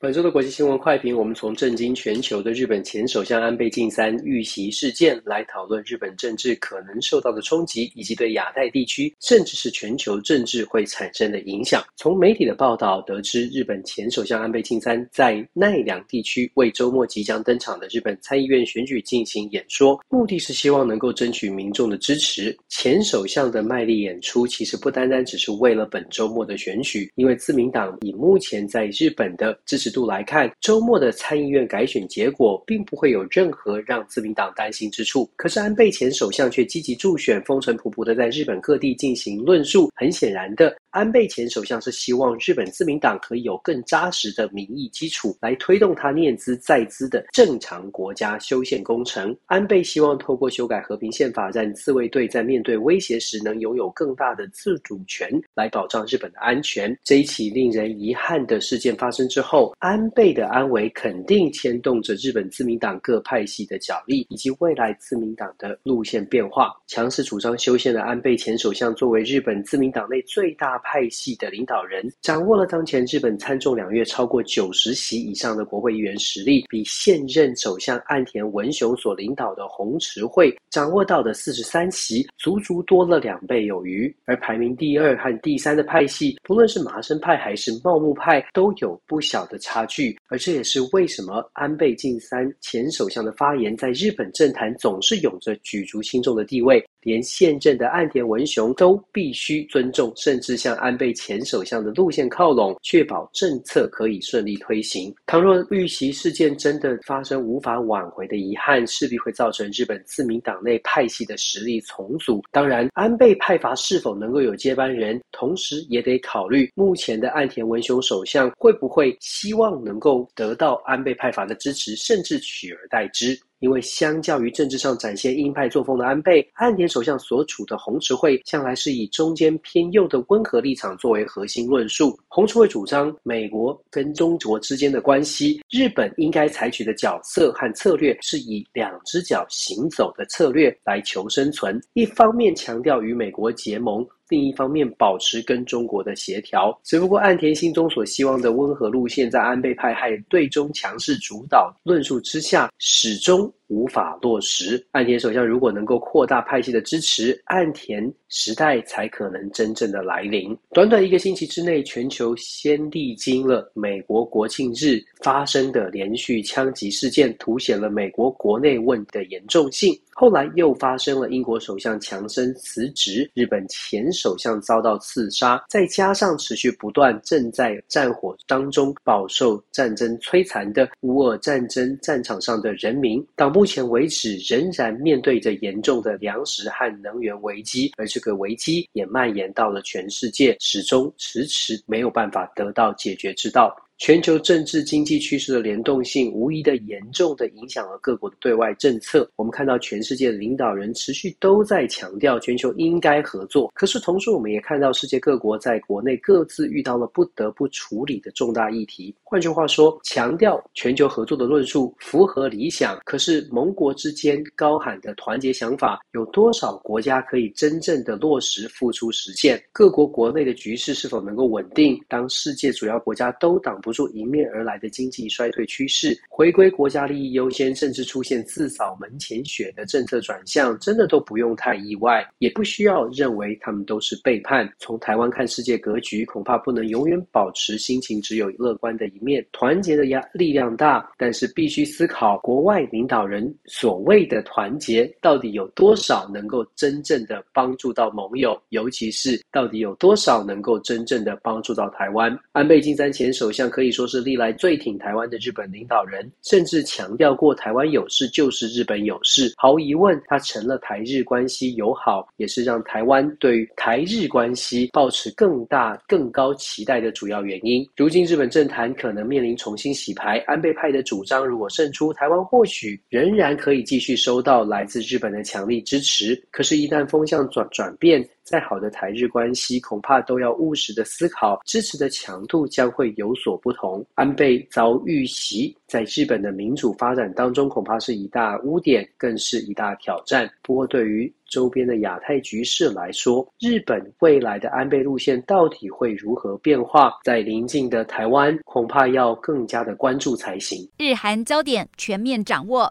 本周的国际新闻快评，我们从震惊全球的日本前首相安倍晋三遇袭事件来讨论日本政治可能受到的冲击，以及对亚太地区甚至是全球政治会产生的影响。从媒体的报道得知，日本前首相安倍晋三在奈良地区为周末即将登场的日本参议院选举进行演说，目的是希望能够争取民众的支持。前首相的卖力演出其实不单单只是为了本周末的选举，因为自民党以目前在日本的支持度来看，周末的参议院改选结果并不会有任何让自民党担心之处。可是安倍前首相却积极助选，风尘仆仆的在日本各地进行论述。很显然的，安倍前首相是希望日本自民党可以有更扎实的民意基础，来推动他念兹在兹的正常国家修宪工程。安倍希望透过修改和平宪法，让自卫队在面对威胁时能拥有更大的自主权，来保障日本的安全。这一起令人遗憾的事件发生之后，安倍的安危肯定牵动着日本自民党各派系的角力，以及未来自民党的路线变化。强势主张修宪的安倍前首相，作为日本自民党内最大派系的领导人，掌握了当前日本参众两院超过九十席以上的国会议员实力，比现任首相岸田文雄所领导的红池会掌握到的四十三席，足足多了两倍有余。而排名第二和第三的派系，不论是麻生派还是茂木派，都有不小的差距。而这也是为什么安倍晋三前首相的发言在日本政坛总是有着举足轻重的地位。连现任的岸田文雄都必须尊重，甚至向安倍前首相的路线靠拢，确保政策可以顺利推行。倘若遇袭事件真的发生无法挽回的遗憾，势必会造成日本自民党内派系的实力重组。当然，安倍派阀是否能够有接班人，同时也得考虑目前的岸田文雄首相会不会希望能够得到安倍派阀的支持，甚至取而代之。因为相较于政治上展现鹰派作风的安倍，岸田首相所处的红池会向来是以中间偏右的温和立场作为核心论述。红池会主张美国跟中国之间的关系，日本应该采取的角色和策略是以两只脚行走的策略来求生存。一方面强调与美国结盟。另一方面，保持跟中国的协调。只不过，岸田心中所希望的温和路线，在安倍派还对中强势主导论述之下，始终无法落实。岸田首相如果能够扩大派系的支持，岸田时代才可能真正的来临。短短一个星期之内，全球先历经了美国国庆日发生的连续枪击事件，凸显了美国国内问题的严重性。后来又发生了英国首相强生辞职，日本前首相遭到刺杀，再加上持续不断正在战火当中饱受战争摧残的乌俄战争战场上的人民，到目前为止仍然面对着严重的粮食和能源危机，而这个危机也蔓延到了全世界，始终迟迟没有办法得到解决之道。全球政治经济趋势的联动性，无疑的严重的影响了各国的对外政策。我们看到全世界的领导人持续都在强调全球应该合作，可是同时我们也看到世界各国在国内各自遇到了不得不处理的重大议题。换句话说，强调全球合作的论述符合理想，可是盟国之间高喊的团结想法，有多少国家可以真正的落实付出实践？各国国内的局势是否能够稳定？当世界主要国家都挡不住迎面而来的经济衰退趋势，回归国家利益优先，甚至出现自扫门前雪的政策转向，真的都不用太意外，也不需要认为他们都是背叛。从台湾看世界格局，恐怕不能永远保持心情只有乐观的面。团结的压力量大，但是必须思考国外领导人所谓的团结，到底有多少能够真正的帮助到盟友，尤其是到底有多少能够真正的帮助到台湾。安倍晋三前首相。可以说是历来最挺台湾的日本领导人，甚至强调过台湾有事就是日本有事。毫无疑问，他成了台日关系友好，也是让台湾对台日关系抱持更大、更高期待的主要原因。如今日本政坛可可能面临重新洗牌，安倍派的主张如果胜出，台湾或许仍然可以继续收到来自日本的强力支持。可是，一旦风向转转变，再好的台日关系，恐怕都要务实的思考，支持的强度将会有所不同。安倍遭遇袭，在日本的民主发展当中，恐怕是一大污点，更是一大挑战。不过，对于周边的亚太局势来说，日本未来的安倍路线到底会如何变化？在邻近的台湾，恐怕要更加的关注才行。日韩焦点全面掌握，